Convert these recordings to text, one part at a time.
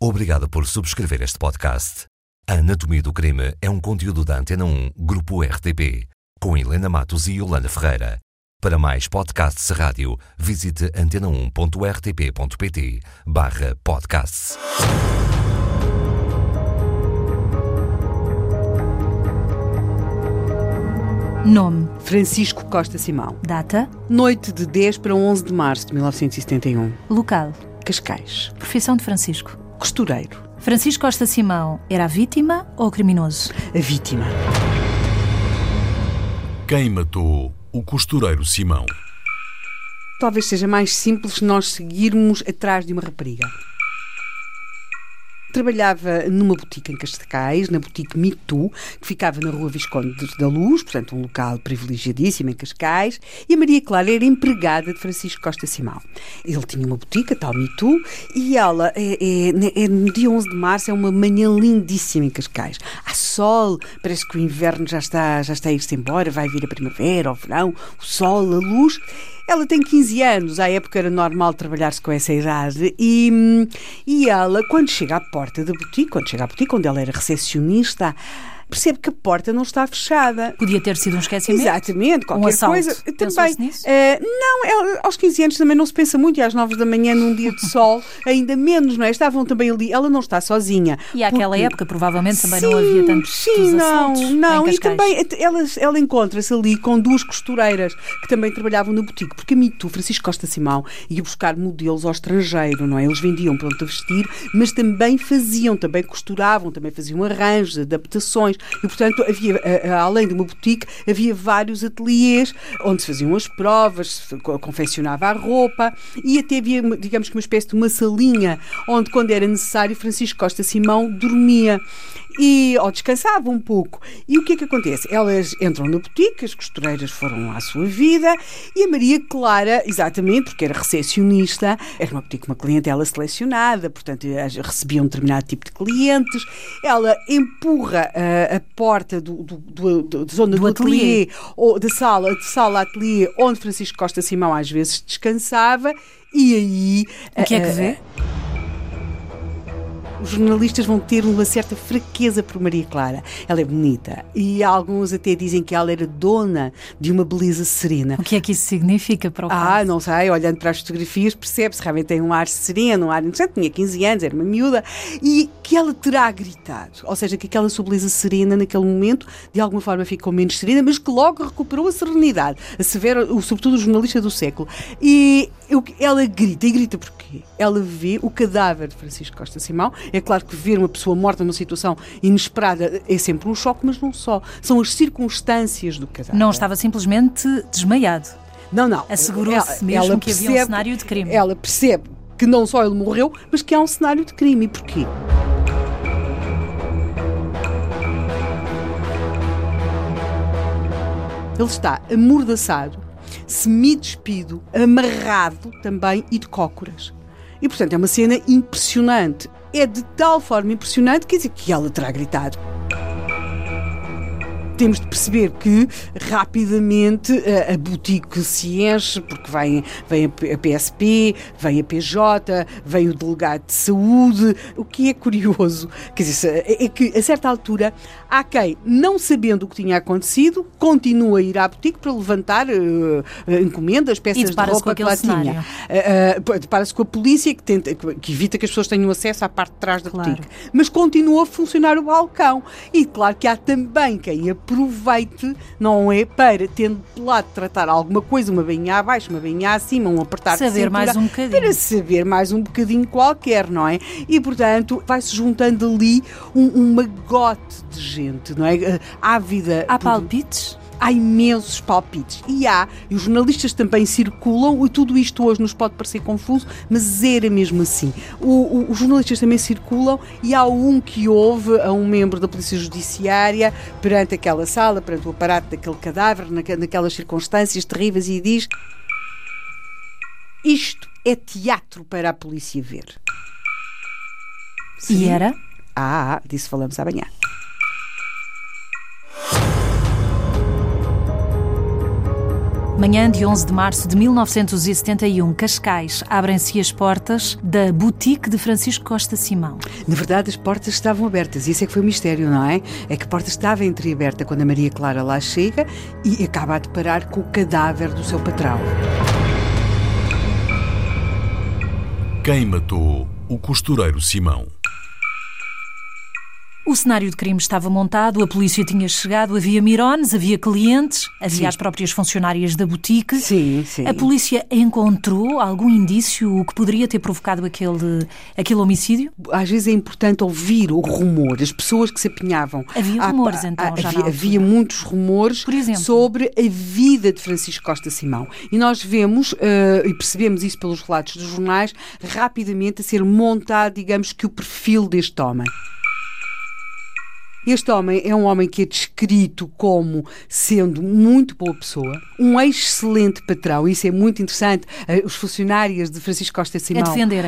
Obrigado por subscrever este podcast. A Anatomia do Crime é um conteúdo da Antena 1, Grupo RTP, com Helena Matos e Yolanda Ferreira. Para mais podcasts rádio, visite antena1.rtp.pt barra podcasts. Nome, Francisco Costa Simão. data, Noite de 10 para 11 de março de 1971. local, Cascais. profissão de Francisco. Costureiro. Francisco Costa Simão era a vítima ou o criminoso? A vítima. Quem matou o costureiro Simão? Talvez seja mais simples nós seguirmos atrás de uma rapariga. Trabalhava numa boutique em Cascais, na boutique Too, que ficava na rua Visconde da Luz, portanto um local privilegiadíssimo em Cascais, e a Maria Clara era empregada de Francisco Costa Simão. Ele tinha uma boutique, a tal Too, e ela, é, é- é no dia 11 de março, é uma manhã lindíssima em Cascais. Há sol, parece que o inverno já está, já está a ir-se embora, vai vir a primavera, o verão, o sol, a luz. Ela tem 15 anos, à época era normal trabalhar-se com essa idade, e, hum, e ela, quando chega à porta da boutique, quando chega à boutique, onde ela era recepcionista, percebe que a porta não está fechada. Podia ter sido um esquecimento? Exatamente, qualquer assalto. coisa. Também. nisso? eh, não, ela- aos 15 anos também não se pensa muito, e às 9 da manhã, num dia de sol, ainda menos, não é? Estavam também ali. Ela não está sozinha. E àquela porque- época provavelmente também não Sim, havia tantos Sim, não, não. E também até ela, ela encontra-se ali com duas costureiras que também trabalhavam na boutique, porque a Mitu, Francisco Costa Simão, ia buscar modelos ao estrangeiro, não é? Eles vendiam pronto a vestir, mas também faziam, também costuravam, também faziam arranjos, adaptações. E, portanto, havia, a- a- além de uma boutique, havia vários ateliês onde se faziam as provas, se co- confeccionava a roupa. E até havia, digamos que uma espécie de uma salinha onde, quando era necessário, Francisco Costa Simão dormia e ou descansava um pouco. E o que é que acontece? Elas entram na boutique, as costureiras foram à sua vida e a Maria Clara, exatamente, porque era recepcionista, era uma boutique, uma clientela selecionada, portanto recebia um determinado tipo de clientes. Ela empurra ah, a porta do, do, do- do- da zona Do do, ateliê. ateliê ou da sala, de sala ateliê, onde Francisco Costa Simão às vezes descansava. E aí. O que é que ah, vê? Os jornalistas vão ter uma certa fraqueza por Maria Clara. Ela é bonita e alguns até dizem que ela era dona de uma beleza serena. O que é que isso significa para o Ah, caso? não sei, olhando para as fotografias percebe-se realmente tem um ar sereno, um ar interessante, tinha 15 anos, era uma miúda, e que ela terá gritado, ou seja, que aquela sua beleza serena naquele momento de alguma forma ficou menos serena, mas que logo recuperou a serenidade, a severa, sobretudo o jornalista do século. E ela grita, e grita porquê? Ela vê o cadáver de Francisco Costa Simão, é claro que ver uma pessoa morta numa situação inesperada é sempre um choque, mas não só, são as circunstâncias do cadáver. Não estava simplesmente desmaiado. Não, não. Assegurou-se mesmo ela que havia um percebe- cenário de crime. Ela percebe que não só ele morreu, mas que há um cenário de crime. E porquê? Ele está amordaçado, semi-despido, amarrado também e de cócoras. E, portanto, é uma cena impressionante. É de tal forma impressionante dizer, que ela terá gritado temos de perceber que rapidamente a, a boutique se enche, porque vem, vem a PSP, vem a PJ, vem o delegado de saúde. O que é curioso, quer dizer, é é que a certa altura há quem, não sabendo o que tinha acontecido, continua a ir à boutique para levantar eh, encomendas, peças de roupa que lá tinha. Uh, uh, Depara-se com a polícia que, tenta, que evita que as pessoas tenham acesso à parte de trás da Claro. boutique. Mas continua a funcionar o balcão. E claro que há também quem aproveite, não é? Para, tendo de lado tratar alguma coisa, uma bainha abaixo, uma bainha acima, um apertar de Saber cintura, mais um bocadinho. Para saber mais um bocadinho qualquer, não é? E portanto vai-se juntando ali um, um magote de gente, não é? Ávida. Há por- palpites? Há imensos palpites. E há, e os jornalistas também circulam, e tudo isto hoje nos pode parecer confuso, mas era mesmo assim. O- o- os jornalistas também circulam e há um que houve a um membro da Polícia Judiciária perante aquela sala, perante o aparato daquele cadáver, naque- naquelas circunstâncias terríveis, e diz: Isto é teatro para a polícia ver. E era? Ah, disso falamos amanhã. Manhã de 11 de março de 1971, Cascais, abrem-se as portas da boutique de Francisco Costa Simão. Na verdade, as portas estavam abertas. Isso é que foi o mistério, não é? É que a porta estava entreaberta quando a Maria Clara lá chega e acaba a deparar com o cadáver do seu patrão. Quem matou o costureiro Simão? O cenário de crime estava montado, a polícia tinha chegado, havia mirones, havia clientes, havia Sim. as próprias funcionárias da boutique. Sim, sim. A polícia encontrou algum indício que poderia ter provocado aquele, aquele homicídio? Às vezes é importante ouvir o rumor, as pessoas que se apinhavam. Havia Ah, rumores, então, já havia, havia muitos rumores Por exemplo? sobre a vida de Francisco Costa Simão. E nós vemos eh, e percebemos isso pelos relatos dos jornais, rapidamente a ser montado, digamos que, o perfil deste homem. Este homem é um homem que é descrito como sendo muito boa pessoa, um excelente patrão, isso é muito interessante. Eh, Os funcionários de Francisco Costa Simão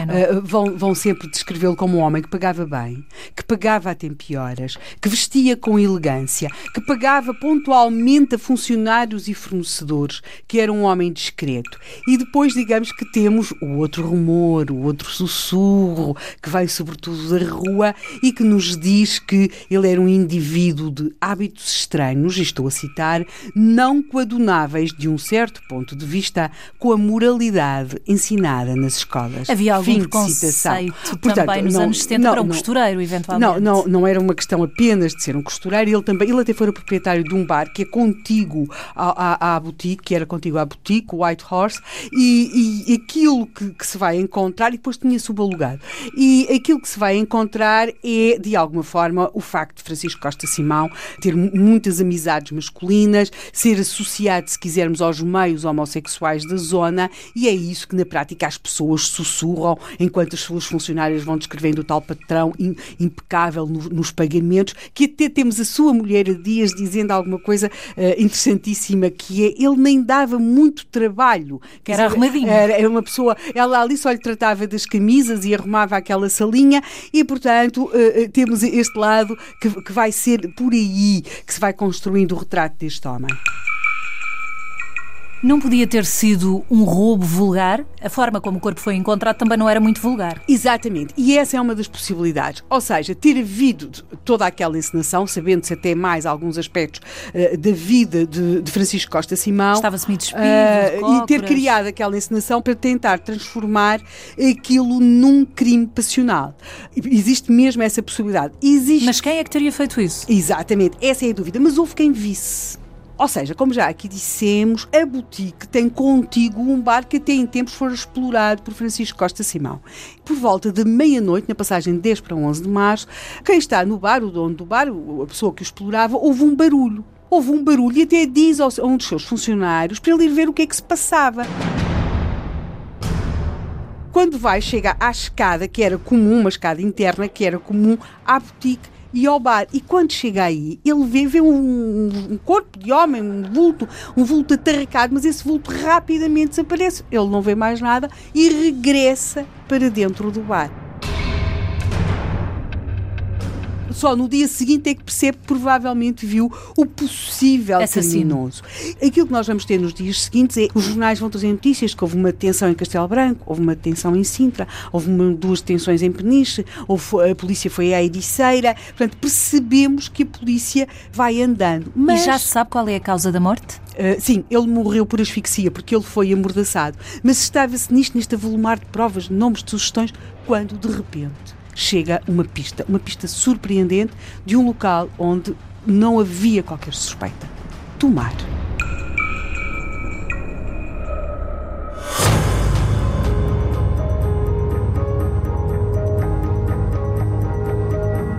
não? eh, vão, vão sempre descrevê-lo como um homem que pagava bem, que pagava a tempo e horas, que vestia com elegância, que pagava pontualmente a funcionários e fornecedores, que era um homem discreto. E depois, digamos que temos o outro rumor, o outro sussurro, que vai sobretudo da rua e que nos diz que ele era um indivíduo de hábitos estranhos, estou a citar, não coadunáveis de um certo ponto de vista com a moralidade ensinada nas escolas. Havia algum Fim preconceito Portanto, também nos não- anos 70 não, para um costureiro, eventualmente? não, não, não era uma questão apenas de ser um costureiro, ele também, ele até foi o proprietário de um bar que é contíguo à, à, à boutique, que era contíguo à boutique, o White Horse, e, e aquilo que, que se vai encontrar, e depois tinha subalugado, e aquilo que se vai encontrar é, de alguma forma, o facto de Francisco Costa Simão ter mu- muitas amizades masculinas, ser associado, se quisermos, aos meios homossexuais da zona, e é isso que na prática as pessoas sussurram enquanto as suas funcionárias vão descrevendo o tal patrão im- impecável no- nos pagamentos, que até temos a sua mulher a dias dizendo alguma coisa eh, interessantíssima, que é ele nem dava muito trabalho. Quer Era arrumadinho. Era, era uma pessoa, ela ali só lhe tratava das camisas e arrumava aquela salinha, e portanto eh, temos este lado que, que vai ser por aí que se vai construindo o retrato deste homem. Não podia ter sido um roubo vulgar? A forma como o corpo foi encontrado também não era muito vulgar. Exatamente, e essa é uma das possibilidades. Ou seja, ter havido toda aquela encenação, sabendo-se até mais alguns aspectos eh, da vida de, de Francisco Costa Simão, Estava semi-despido, eh, de e ter criado aquela encenação para tentar transformar aquilo num crime passional. Existe mesmo essa possibilidade. Existe Mas quem é que teria feito isso? Exatamente, essa é a dúvida. Mas houve quem visse. Ou seja, como já aqui dissemos, a boutique tem contigo um bar que até em tempos foi explorado por Francisco Costa Simão. Por volta de meia-noite, na passagem de 10 para 11 de março, quem está no bar, o dono do bar, a pessoa que o explorava, houve um barulho. Houve um barulho e até diz a um dos seus funcionários para ele ir ver o que é que se passava. Quando vai, chega à escada, que era comum, uma escada interna, que era comum à boutique e ao bar. E quando chega aí, ele vê, vê um, um corpo de homem, um vulto, um vulto atarracado, mas esse vulto rapidamente desaparece. Ele não vê mais nada e regressa para dentro do bar. Só no dia seguinte é que percebe que provavelmente viu o possível Assassino. criminoso. Aquilo que nós vamos ter nos dias seguintes é os jornais vão trazer notícias que houve uma detenção em Castelo Branco, houve uma detenção em Sintra, houve uma, duas detenções em Peniche, houve, a polícia foi à Ericeira. Portanto, percebemos que a polícia vai andando. Mas, E já se sabe qual é a causa da morte? Uh, sim, ele morreu por asfixia, porque ele foi amordaçado. Mas estava-se nisto, neste avolumar de provas, de nomes, de sugestões, quando de repente chega uma pista, uma pista surpreendente de um local onde não havia qualquer suspeita. Tomar.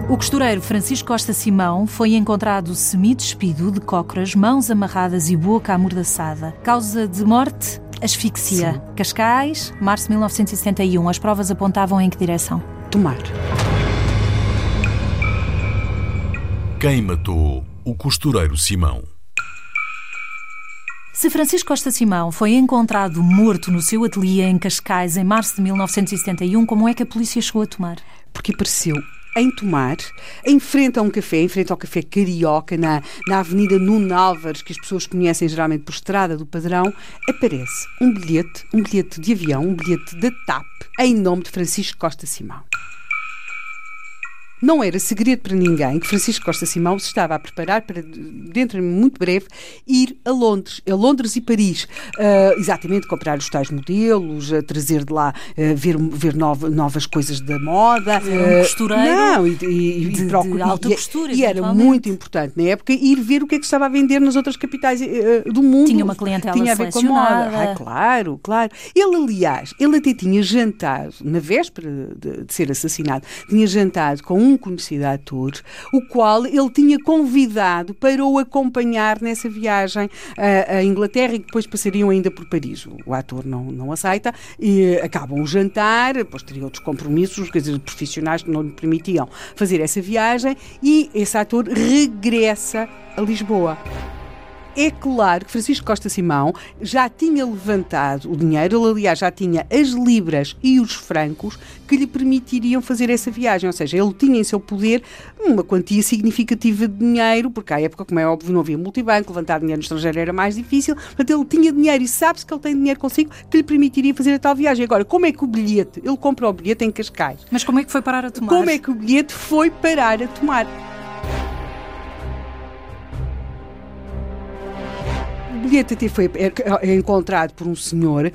O costureiro Francisco Costa Simão foi encontrado semi-despido, de cócoras, mãos amarradas e boca amordaçada. Causa de morte? Asfixia. Sim. Cascais, março de 1971. As provas apontavam em que direção? Tomar. Quem matou o costureiro Simão? Se Francisco Costa Simão foi encontrado morto no seu ateliê em Cascais em março de 1971, como é que a polícia chegou a tomar? Porque apareceu em Tomar, em frente a um café, em frente ao Café Carioca, na, na Avenida Nuno Álvares, que as pessoas conhecem geralmente por Estrada do Padrão, aparece um bilhete, um bilhete de avião, um bilhete da TAP, em nome de Francisco Costa Simão. Não era segredo para ninguém que Francisco Costa Simão se estava a preparar para, dentro de muito breve, ir a Londres, a Londres e Paris. Uh, exatamente, comprar os tais modelos, uh, trazer de lá, uh, ver, ver nova, novas coisas da moda. Um costureiro. Não, e, e, de, e, alta costura. E era muito importante na época ir ver o que é que estava a vender nas outras capitais do mundo. Tinha uma clientela Tinha a ver com a moda. Ah, claro, claro. Ele, aliás, ele até tinha jantado, na véspera de, de ser assassinado, tinha jantado com um um conhecido ator, o qual ele tinha convidado para o acompanhar nessa viagem à, à Inglaterra e depois passariam ainda por Paris. O, ator não, não aceita e acabam o jantar, depois teria outros compromissos, quer dizer, profissionais que não lhe permitiam fazer essa viagem e esse ator regressa a Lisboa. É claro que Francisco Costa Simão já tinha levantado o dinheiro, ele, aliás, já tinha as libras e os francos que lhe permitiriam fazer essa viagem. Ou seja, ele tinha em seu poder uma quantia significativa de dinheiro, porque à época, como é óbvio, não havia multibanco, levantar dinheiro no estrangeiro era mais difícil. Portanto, ele tinha dinheiro e sabe-se que ele tem dinheiro consigo que lhe permitiria fazer a tal viagem. Agora, como é que o bilhete, ele comprou o bilhete em Cascais? Mas como é que foi parar a tomar? Como é que o bilhete foi parar a tomar? Bilhete até foi encontrado por um senhor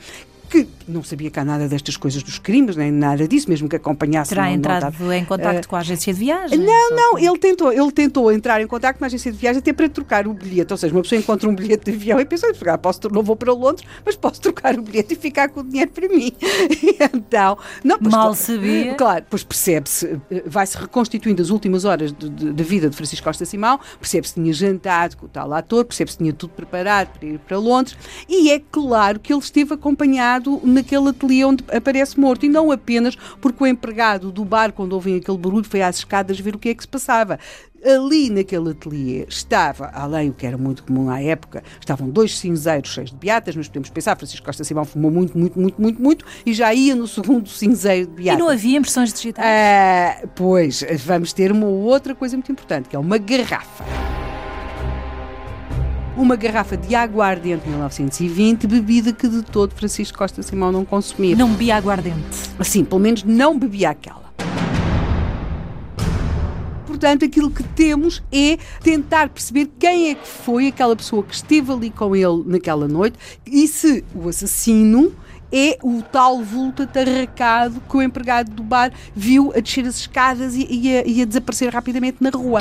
que não sabia cá nada destas coisas dos crimes, nem nada disso, mesmo que acompanhasse. Terá não, entrado não em contacto uh, com a agência de viagens? Não, não, ele tentou, ele tentou entrar em contacto com a agência de viagens até para trocar o bilhete. Ou seja, uma pessoa encontra um bilhete de avião e pensa, ah, posso, não vou para Londres, mas posso trocar o bilhete e ficar com o dinheiro para mim. então, não, pois, Mal sabia. Claro, pois percebe-se, eh, vai-se reconstituindo as últimas horas da vida de Francisco Costa Simão, percebe-se que tinha jantado com o tal ator, percebe-se que tinha tudo preparado para ir para Londres, e é claro que ele esteve acompanhado naquele ateliê onde aparece morto, e não apenas porque o empregado do bar, quando ouvem aquele barulho, foi às escadas ver o que é que se passava ali naquele ateliê estava, além do que era muito comum à época, estavam dois cinzeiros cheios de beatas, mas podemos pensar, Francisco Costa Simão fumou muito, muito, muito, muito, muito, e já ia no segundo cinzeiro de beatas. E não havia impressões digitais? Ah, pois, vamos ter uma outra coisa muito importante, que é uma garrafa uma garrafa de aguardente 1920, bebida que de todo Francisco Costa Simão não consumia. Não bebia aguardente? Sim, pelo menos não bebia aquela. Portanto, aquilo que temos é tentar perceber quem é que foi aquela pessoa que esteve ali com ele naquela noite e se o assassino é o tal vulto atarracado que o empregado do bar viu a descer as escadas e, e, a, e a desaparecer rapidamente na rua.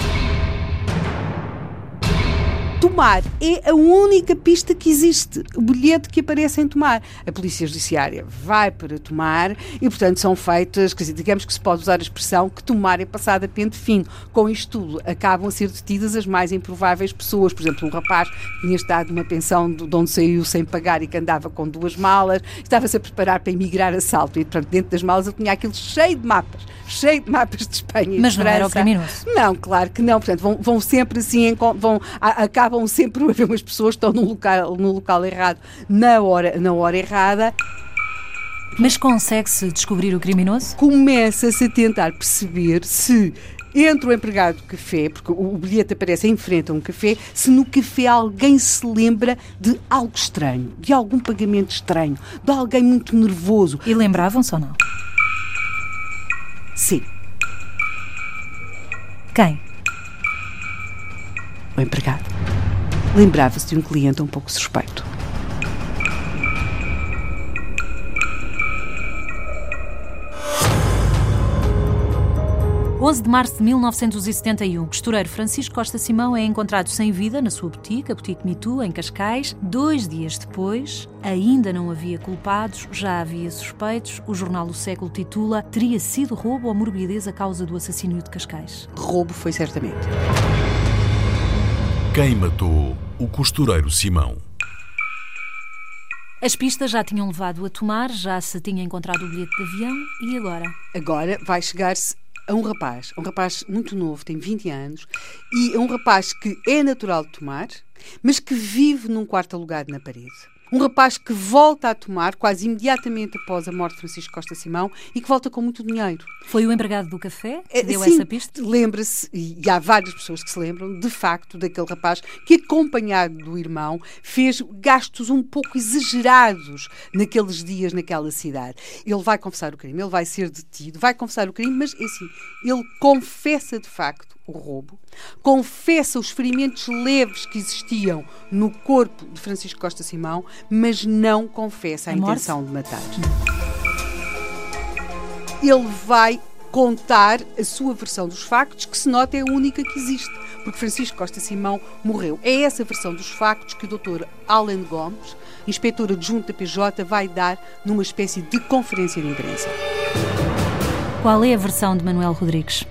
Tomar é a única pista que existe. O bilhete que aparece em Tomar. A Polícia Judiciária vai para Tomar e, portanto, são feitas, quer dizer, digamos que se pode usar a expressão que Tomar é passada a pente fino. Com isto tudo, acabam a ser detidas as mais improváveis pessoas. Por exemplo, um rapaz que tinha estado numa pensão de onde saiu sem pagar e que andava com duas malas, estava-se a preparar para emigrar a salto e, portanto, dentro das malas ele tinha aquilo cheio de mapas, cheio de mapas de Espanha e Mas de não era o criminoso? Não, claro que não. Portanto, vão, vão sempre assim, vão, acabam sempre a ver umas pessoas que estão no local, no local errado, na hora, na hora errada. Mas consegue-se descobrir o criminoso? Começa-se a tentar perceber se entre o empregado do café, porque o bilhete aparece em frente a um café, se no café alguém se lembra de algo estranho, de algum pagamento estranho, de alguém muito nervoso. E lembravam-se ou não? Sim. Quem? O empregado. Lembrava-se de um cliente um pouco suspeito. 11 de março de 1971, o costureiro Francisco Costa Simão é encontrado sem vida na sua boutique, a Boutique Too, em Cascais. Dois dias depois, ainda não havia culpados, já havia suspeitos. O jornal O Século titula Teria sido roubo ou morbidez a causa do assassínio de Cascais? Roubo foi certamente. Quem matou o costureiro Simão? As pistas já tinham levado a tomar, já se tinha encontrado o bilhete de avião e agora? Agora vai chegar-se a um rapaz, um rapaz muito novo, tem 20 anos, e é um rapaz que é natural de tomar, mas que vive num quarto alugado na parede. Um rapaz que volta a tomar quase imediatamente após a morte de Francisco Costa Simão e que volta com muito dinheiro. Foi o empregado do café que É, deu sim, essa pista? Lembra-se, e há várias pessoas que se lembram, de facto, daquele rapaz que, acompanhado do irmão, fez gastos um pouco exagerados naqueles dias naquela cidade. Ele vai confessar o crime, ele vai ser detido, vai confessar o crime, mas é assim, ele confessa de facto o roubo, confessa os ferimentos leves que existiam no corpo de Francisco Costa Simão, mas não confessa a, A morte? intenção de matar ele vai contar a sua versão dos factos, que se nota é a única que existe, porque Francisco Costa Simão morreu. É essa versão dos factos que o Dr. Alan Gomes, inspetor adjunto da PJ, vai dar numa espécie de conferência de imprensa. Qual é a versão de Manuel Rodrigues?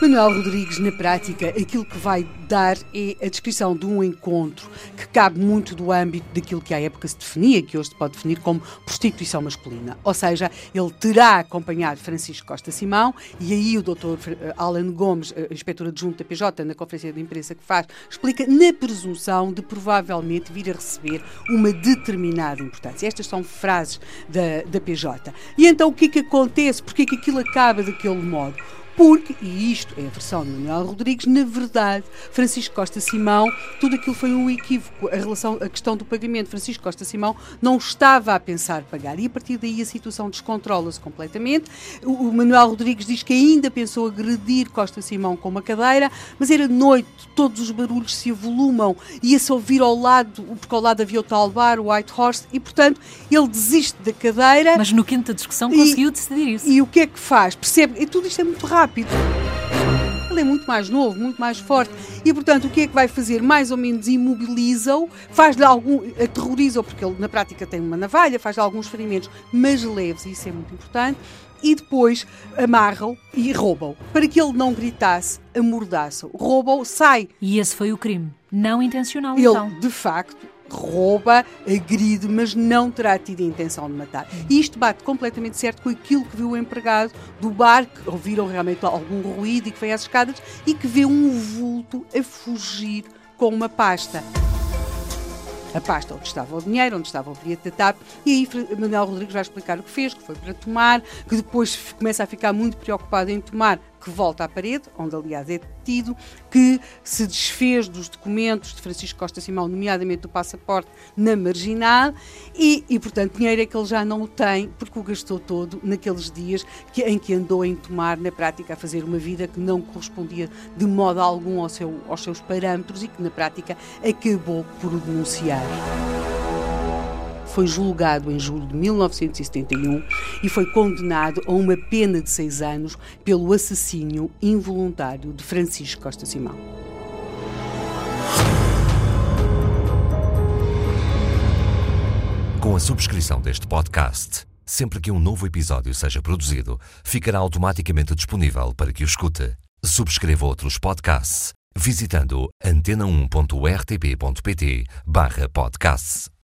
Manuel Rodrigues, na prática, aquilo que vai dar é a descrição de um encontro que cabe muito do âmbito daquilo que à época se definia, que hoje se pode definir como prostituição masculina. Ou seja, ele terá acompanhado Francisco Costa Simão e aí o Dr. Alan Gomes, eh, inspetor adjunto da PJ, na conferência de imprensa que faz, explica na presunção de provavelmente vir a receber uma determinada importância. Estas são frases da, da PJ. E então o que é que acontece? Porque é que aquilo acaba daquele modo? Porque, e isto é a versão de Manuel Rodrigues, na verdade, Francisco Costa Simão, tudo aquilo foi um equívoco. A, relação, a questão do pagamento, Francisco Costa Simão não estava a pensar pagar e a partir daí a situação descontrola-se completamente. O, o Manuel Rodrigues diz que ainda pensou agredir Costa Simão com uma cadeira, mas era noite, todos os barulhos se avolumam, ia-se ouvir ao lado, porque ao lado havia o tal bar, o White Horse, e portanto ele desiste da cadeira. Mas no quinto da discussão E- conseguiu decidir isso. E o que é que faz? Percebe? E tudo isto é muito rápido. Ele é muito mais novo, muito mais forte. E, portanto, o que é que vai fazer? Mais ou menos imobiliza-o, faz-lhe algum. aterroriza-o, porque ele na prática tem uma navalha, faz-lhe alguns ferimentos, mas leves, e isso é muito importante. E depois amarram e roubam. Para que ele não gritasse, amordaçam. Roubam, sai. E esse foi o crime. Não intencional, Ele, então. de facto, rouba, agride, mas não terá tido a intenção de matar. E isto bate completamente certo com aquilo que viu o empregado do bar, que ouviram realmente algum ruído e que foi às escadas, e que vê um vulto a fugir com uma pasta. A pasta onde estava o dinheiro, onde estava o bilhete da TAP, e aí Manuel Rodrigues vai explicar o que fez, que foi para tomar, que depois começa a ficar muito preocupado em tomar, que volta à parede, onde aliás é detido, que se desfez dos documentos de Francisco Costa Simão, nomeadamente do passaporte, na marginal, e, e portanto dinheiro é que ele já não o tem, porque o gastou todo naqueles dias que, em que andou em tomar, na prática, a fazer uma vida que não correspondia de modo algum ao seu- aos seus parâmetros e que na prática acabou por denunciar foi julgado em julho de 1971 e foi condenado a uma pena de seis anos pelo assassínio involuntário de Francisco Costa Simão. Com a subscrição deste podcast, sempre que um novo episódio seja produzido, ficará automaticamente disponível para que o escute. Subscreva outros podcasts visitando antena1.rtp.pt/podcasts.